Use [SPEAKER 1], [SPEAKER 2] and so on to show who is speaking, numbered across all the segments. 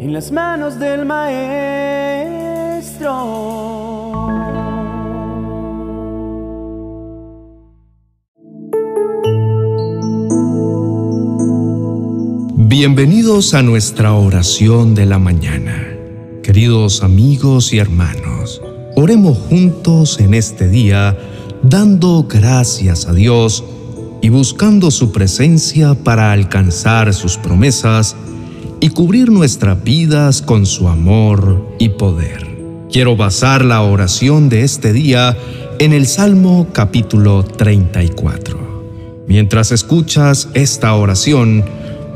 [SPEAKER 1] en las manos del Maestro.
[SPEAKER 2] Bienvenidos a nuestra oración de la mañana. Queridos amigos y hermanos, oremos juntos en este día dando gracias a Dios y buscando su presencia para alcanzar sus promesas y cubrir nuestras vidas con su amor y poder. Quiero basar la oración de este día en el Salmo capítulo 34. Mientras escuchas esta oración,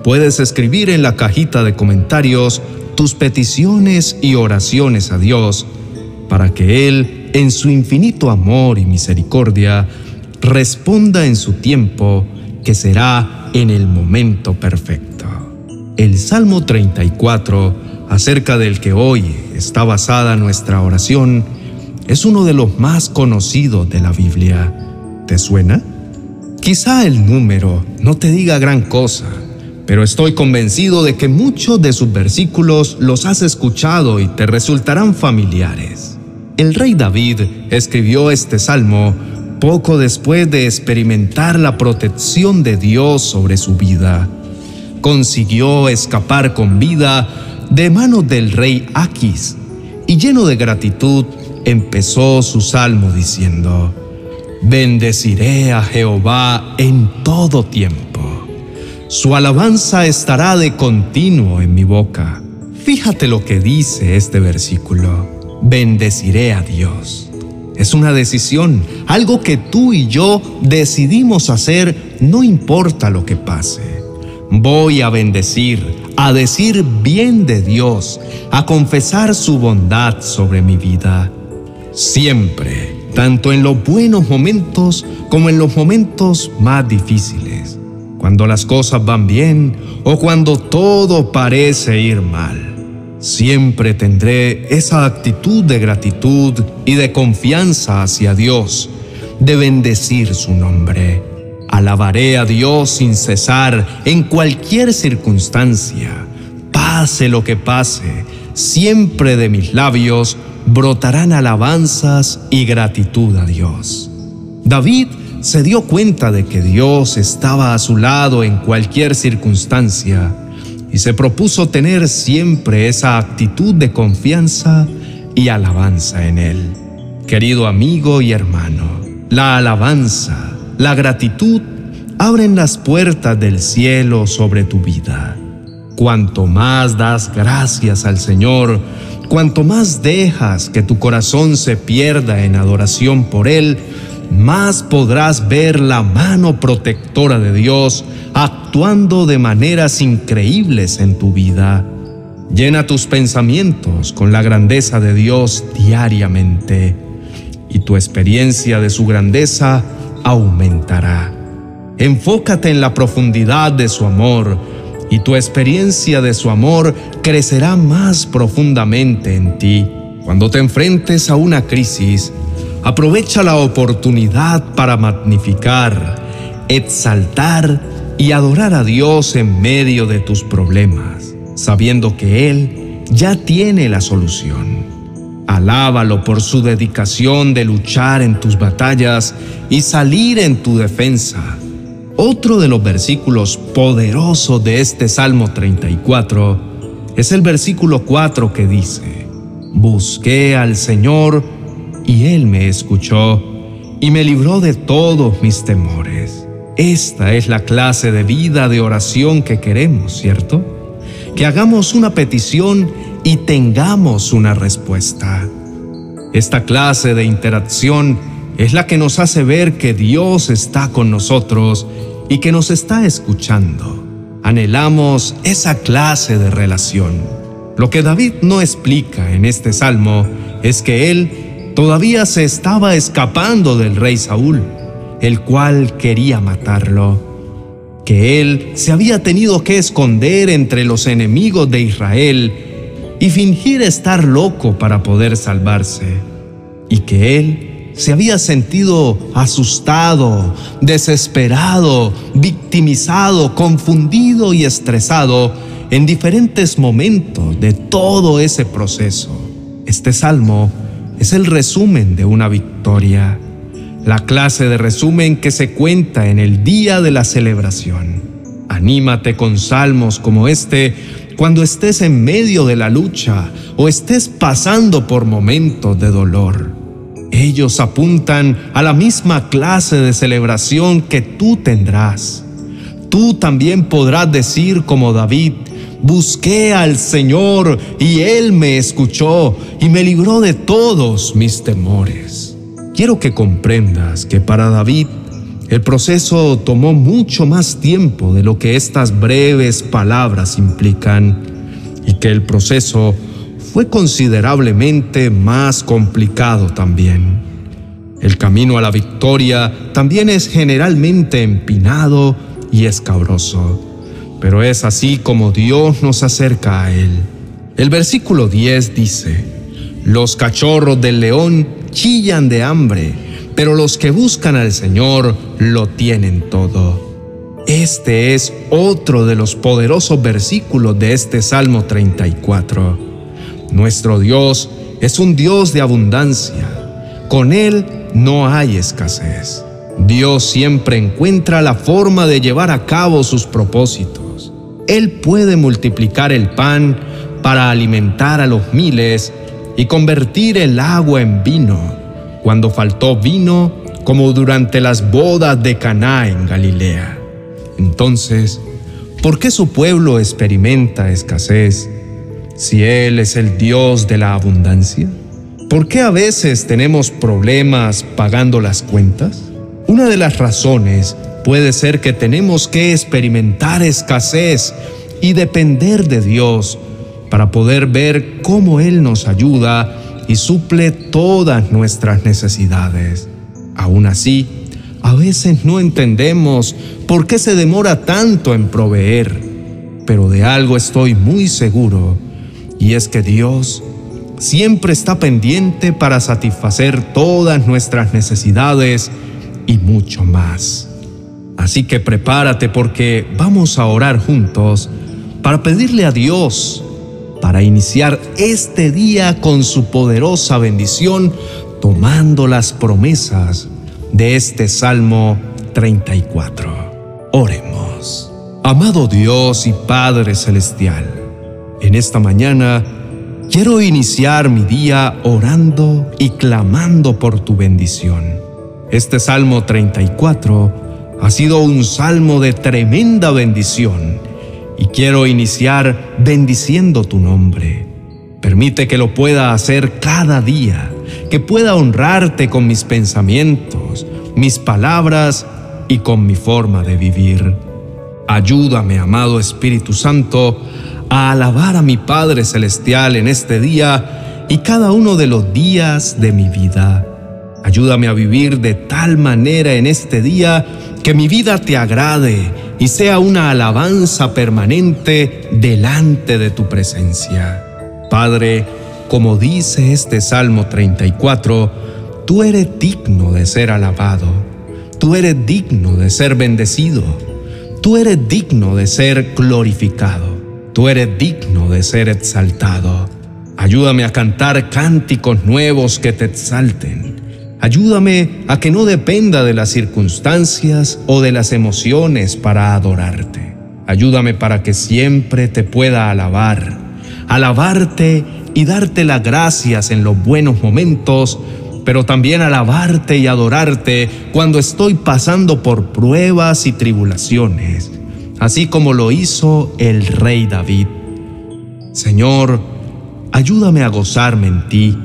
[SPEAKER 2] puedes escribir en la cajita de comentarios tus peticiones y oraciones a Dios para que Él, en su infinito amor y misericordia, responda en su tiempo, que será en el momento perfecto. El Salmo 34, acerca del que hoy está basada nuestra oración, es uno de los más conocidos de la Biblia. ¿Te suena? Quizá el número no te diga gran cosa, pero estoy convencido de que muchos de sus versículos los has escuchado y te resultarán familiares. El rey David escribió este salmo poco después de experimentar la protección de Dios sobre su vida. Consiguió escapar con vida de manos del rey Aquis y lleno de gratitud empezó su salmo diciendo, Bendeciré a Jehová en todo tiempo su alabanza estará de continuo en mi boca. Fíjate lo que dice este versículo. Bendeciré a Dios. Es una decisión, algo que tú y yo decidimos hacer no importa lo que pase. Voy a bendecir, a decir bien de Dios, a confesar su bondad sobre mi vida. Siempre, tanto en los buenos momentos como en los momentos más difíciles cuando las cosas van bien o cuando todo parece ir mal. Siempre tendré esa actitud de gratitud y de confianza hacia Dios, de bendecir su nombre. Alabaré a Dios sin cesar en cualquier circunstancia. Pase lo que pase, siempre de mis labios brotarán alabanzas y gratitud a Dios. David se dio cuenta de que Dios estaba a su lado en cualquier circunstancia y se propuso tener siempre esa actitud de confianza y alabanza en Él. Querido amigo y hermano, la alabanza, la gratitud abren las puertas del cielo sobre tu vida. Cuanto más das gracias al Señor, cuanto más dejas que tu corazón se pierda en adoración por Él, más podrás ver la mano protectora de Dios actuando de maneras increíbles en tu vida. Llena tus pensamientos con la grandeza de Dios diariamente y tu experiencia de su grandeza aumentará. Enfócate en la profundidad de su amor y tu experiencia de su amor crecerá más profundamente en ti. Cuando te enfrentes a una crisis, Aprovecha la oportunidad para magnificar, exaltar y adorar a Dios en medio de tus problemas, sabiendo que Él ya tiene la solución. Alábalo por su dedicación de luchar en tus batallas y salir en tu defensa. Otro de los versículos poderosos de este Salmo 34 es el versículo 4 que dice, Busqué al Señor y Él me escuchó y me libró de todos mis temores. Esta es la clase de vida de oración que queremos, ¿cierto? Que hagamos una petición y tengamos una respuesta. Esta clase de interacción es la que nos hace ver que Dios está con nosotros y que nos está escuchando. Anhelamos esa clase de relación. Lo que David no explica en este salmo es que Él todavía se estaba escapando del rey Saúl, el cual quería matarlo, que él se había tenido que esconder entre los enemigos de Israel y fingir estar loco para poder salvarse, y que él se había sentido asustado, desesperado, victimizado, confundido y estresado en diferentes momentos de todo ese proceso. Este salmo es el resumen de una victoria, la clase de resumen que se cuenta en el día de la celebración. Anímate con salmos como este cuando estés en medio de la lucha o estés pasando por momentos de dolor. Ellos apuntan a la misma clase de celebración que tú tendrás. Tú también podrás decir como David, busqué al Señor y Él me escuchó y me libró de todos mis temores. Quiero que comprendas que para David el proceso tomó mucho más tiempo de lo que estas breves palabras implican y que el proceso fue considerablemente más complicado también. El camino a la victoria también es generalmente empinado y escabroso, pero es así como Dios nos acerca a Él. El versículo 10 dice, Los cachorros del león chillan de hambre, pero los que buscan al Señor lo tienen todo. Este es otro de los poderosos versículos de este Salmo 34. Nuestro Dios es un Dios de abundancia. Con Él no hay escasez. Dios siempre encuentra la forma de llevar a cabo sus propósitos. Él puede multiplicar el pan para alimentar a los miles y convertir el agua en vino cuando faltó vino como durante las bodas de Caná en Galilea. Entonces, ¿por qué su pueblo experimenta escasez si Él es el Dios de la abundancia? ¿Por qué a veces tenemos problemas pagando las cuentas? Una de las razones puede ser que tenemos que experimentar escasez y depender de Dios para poder ver cómo Él nos ayuda y suple todas nuestras necesidades. Aún así, a veces no entendemos por qué se demora tanto en proveer, pero de algo estoy muy seguro, y es que Dios siempre está pendiente para satisfacer todas nuestras necesidades y mucho más. Así que prepárate porque vamos a orar juntos para pedirle a Dios para iniciar este día con su poderosa bendición, tomando las promesas de este Salmo 34. Oremos. Amado Dios y Padre Celestial, en esta mañana quiero iniciar mi día orando y clamando por tu bendición. Este Salmo 34 ha sido un salmo de tremenda bendición y quiero iniciar bendiciendo tu nombre. Permite que lo pueda hacer cada día, que pueda honrarte con mis pensamientos, mis palabras y con mi forma de vivir. Ayúdame, amado Espíritu Santo, a alabar a mi Padre Celestial en este día y cada uno de los días de mi vida. Ayúdame a vivir de tal manera en este día que mi vida te agrade y sea una alabanza permanente delante de tu presencia. Padre, como dice este Salmo 34, tú eres digno de ser alabado, tú eres digno de ser bendecido, tú eres digno de ser glorificado, tú eres digno de ser exaltado. Ayúdame a cantar cánticos nuevos que te exalten Ayúdame a que no dependa de las circunstancias o de las emociones para adorarte. Ayúdame para que siempre te pueda alabar, alabarte y darte las gracias en los buenos momentos, pero también alabarte y adorarte cuando estoy pasando por pruebas y tribulaciones, así como lo hizo el rey David. Señor, ayúdame a gozarme en ti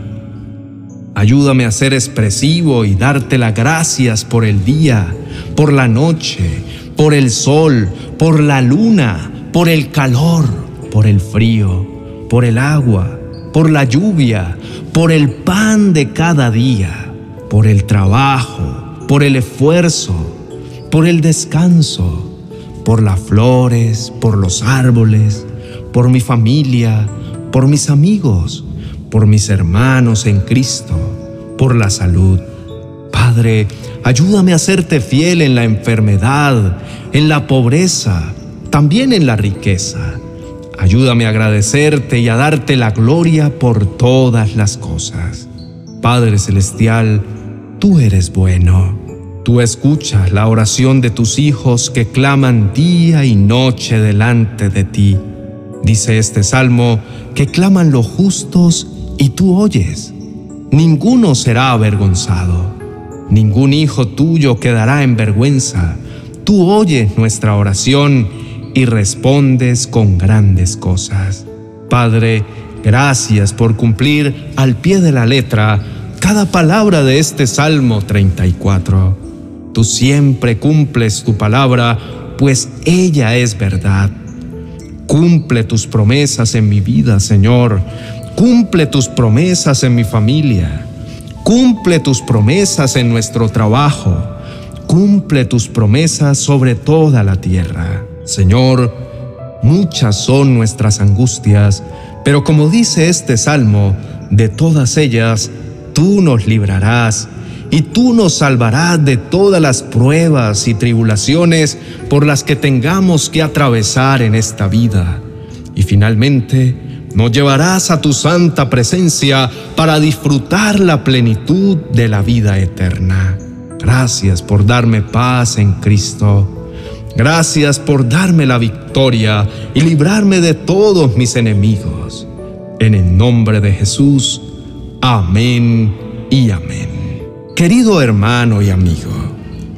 [SPEAKER 2] Ayúdame a ser expresivo y darte las gracias por el día, por la noche, por el sol, por la luna, por el calor, por el frío, por el agua, por la lluvia, por el pan de cada día, por el trabajo, por el esfuerzo, por el descanso, por las flores, por los árboles, por mi familia, por mis amigos, por mis hermanos en Cristo, por la salud. Padre, ayúdame a serte fiel en la enfermedad, en la pobreza, también en la riqueza. Ayúdame a agradecerte y a darte la gloria por todas las cosas. Padre Celestial, tú eres bueno. Tú escuchas la oración de tus hijos que claman día y noche delante de ti. Dice este salmo que claman los justos y tú oyes. Ninguno será avergonzado. Ningún hijo tuyo quedará en vergüenza. Tú oyes nuestra oración y respondes con grandes cosas. Padre, gracias por cumplir al pie de la letra cada palabra de este Salmo 34. Tú siempre cumples tu palabra, pues ella es verdad. Cumple tus promesas en mi vida, Señor. Cumple tus promesas en mi familia. Cumple tus promesas en nuestro trabajo. Cumple tus promesas sobre toda la tierra. Señor, muchas son nuestras angustias, pero como dice este salmo, de todas ellas tú nos librarás y tú nos salvarás de todas las pruebas y tribulaciones por las que tengamos que atravesar en esta vida. Y finalmente, nos llevarás a tu santa presencia para disfrutar la plenitud de la vida eterna. Gracias por darme paz en Cristo. Gracias por darme la victoria y librarme de todos mis enemigos. En el nombre de Jesús. Amén y amén. Querido hermano y amigo,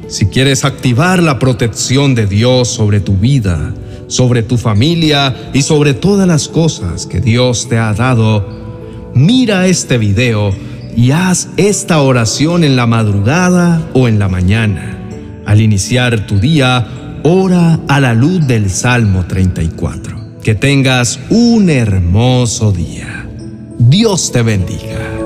[SPEAKER 2] si quieres activar la protección de Dios sobre tu vida, sobre tu familia y sobre todas las cosas que Dios te ha dado, mira este video y haz esta oración en la madrugada o en la mañana. Al iniciar tu día, ora a la luz del Salmo 34. Que tengas un hermoso día. Dios te bendiga.